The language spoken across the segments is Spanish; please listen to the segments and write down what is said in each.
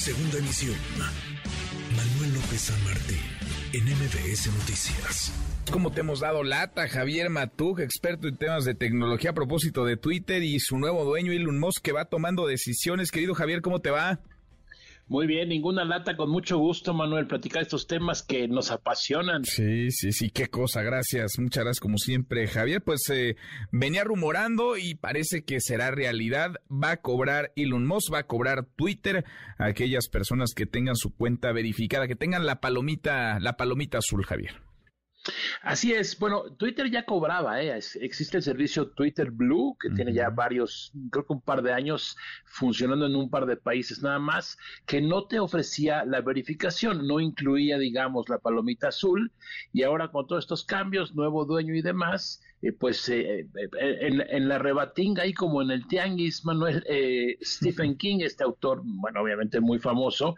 Segunda emisión. Manuel López San Martín, en MBS Noticias. ¿Cómo te hemos dado lata, Javier Matug, experto en temas de tecnología a propósito de Twitter y su nuevo dueño Elon Musk que va tomando decisiones? Querido Javier, ¿cómo te va? Muy bien, ninguna lata, con mucho gusto, Manuel, platicar estos temas que nos apasionan. Sí, sí, sí, qué cosa, gracias, muchas gracias como siempre, Javier. Pues eh, venía rumorando y parece que será realidad, va a cobrar Elon Musk, va a cobrar Twitter a aquellas personas que tengan su cuenta verificada, que tengan la palomita, la palomita azul, Javier. Así es. Bueno, Twitter ya cobraba, ¿eh? existe el servicio Twitter Blue, que tiene ya varios, creo que un par de años funcionando en un par de países nada más, que no te ofrecía la verificación, no incluía, digamos, la palomita azul, y ahora con todos estos cambios, nuevo dueño y demás, eh, pues eh, eh, en, la rebatinga ahí como en el tianguis, Manuel, Stephen King, este autor, bueno, obviamente muy famoso,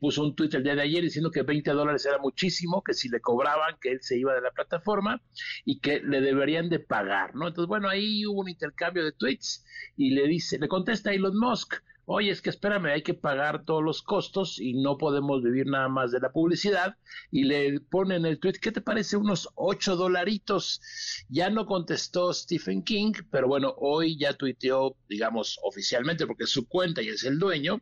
puso un tweet el día de ayer diciendo que 20 dólares era muchísimo, que si le cobraban, que él se iba de la plataforma y que le deberían de pagar, ¿no? Entonces, bueno, ahí hubo un intercambio de tweets y le dice, le contesta Elon Musk, oye, es que espérame, hay que pagar todos los costos y no podemos vivir nada más de la publicidad. Y le pone en el tweet, ¿qué te parece? Unos ocho dolaritos. Ya no contestó Stephen King, pero bueno, hoy ya tuiteó, digamos, oficialmente, porque es su cuenta y es el dueño,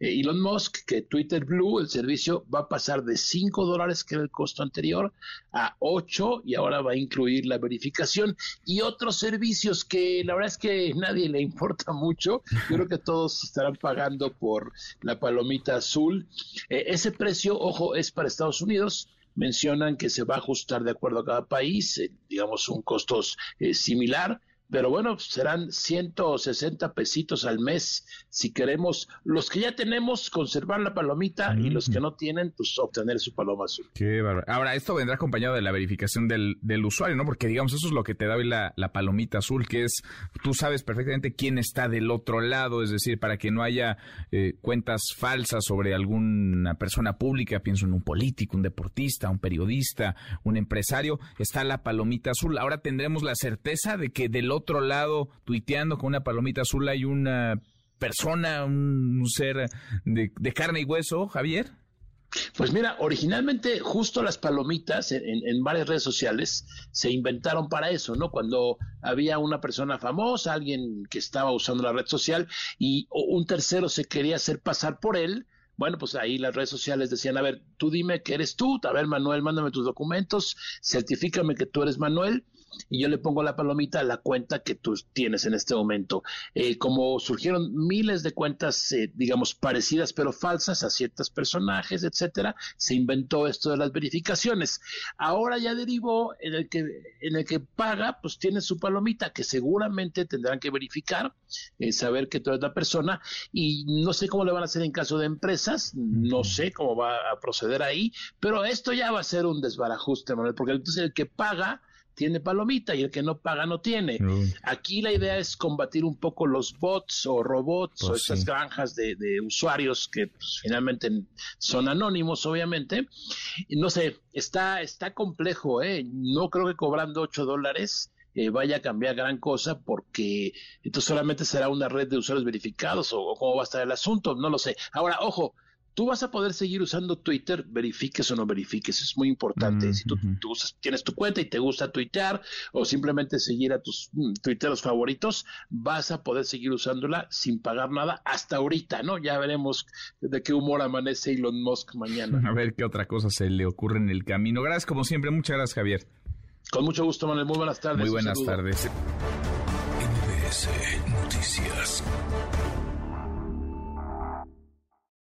eh, Elon Musk, que Twitter Blue, el servicio, va a pasar de cinco dólares, que era el costo anterior, a ocho y ahora va a incluir la verificación y otros servicios que la verdad es que nadie le importa mucho. Yo creo que todos están estarán pagando por la palomita azul. Eh, ese precio, ojo, es para Estados Unidos mencionan que se va a ajustar de acuerdo a cada país, eh, digamos un costo eh, similar pero bueno, serán 160 pesitos al mes si queremos, los que ya tenemos, conservar la palomita y los que no tienen, pues obtener su paloma azul. Qué Ahora, esto vendrá acompañado de la verificación del, del usuario, ¿no? Porque digamos, eso es lo que te da hoy la, la, palomita azul, que es, tú sabes perfectamente quién está del otro lado, es decir, para que no haya eh, cuentas falsas sobre alguna persona pública, pienso en un político, un deportista, un periodista, un empresario, está la palomita azul. Ahora tendremos la certeza de que del otro otro lado, tuiteando con una palomita azul, hay una persona, un, ser de, carne y hueso, Javier? Pues mira, originalmente justo las palomitas en, varias redes sociales se inventaron para eso, ¿no? Cuando había una persona famosa, alguien que estaba usando la red social y un tercero se quería hacer pasar por él, bueno, pues ahí las redes sociales decían, a ver, tú dime que eres tú, a ver, Manuel, mándame tus documentos, certifícame que tú eres Manuel y yo le pongo la palomita a la cuenta que tú tienes en este momento. Eh, como surgieron miles de cuentas, eh, digamos, parecidas pero falsas a ciertos personajes, etcétera, se inventó esto de las verificaciones. Ahora ya derivó en el que, en el que paga, pues tiene su palomita, que seguramente tendrán que verificar, eh, saber que tú eres la persona, y no sé cómo le van a hacer en caso de empresas, no sé cómo va a proceder ahí, pero esto ya va a ser un desbarajuste, Manuel, porque entonces el que paga, tiene palomita y el que no paga no tiene. Aquí la idea es combatir un poco los bots o robots o pues esas granjas de, usuarios que pues, finalmente son anónimos, obviamente. Y no sé, está, está complejo, ¿eh? No creo que cobrando 8 dólares eh, vaya a cambiar gran cosa porque esto solamente será una red de usuarios verificados o, o, cómo va a estar el asunto, no lo sé. Ahora, ojo, tú vas a poder seguir usando Twitter, verifiques o no verifiques, es muy importante. Si tú, tienes tu cuenta y te gusta tuitear o simplemente seguir a tus mm, tuiteros favoritos, vas a poder seguir usándola sin pagar nada hasta ahorita, ¿no? Ya veremos de qué humor amanece Elon Musk mañana. A ver qué otra cosa se le ocurre en el camino. Gracias como siempre, muchas gracias Javier. Con mucho gusto, Manuel. Muy buenas tardes. Muy buenas tardes. Noticias.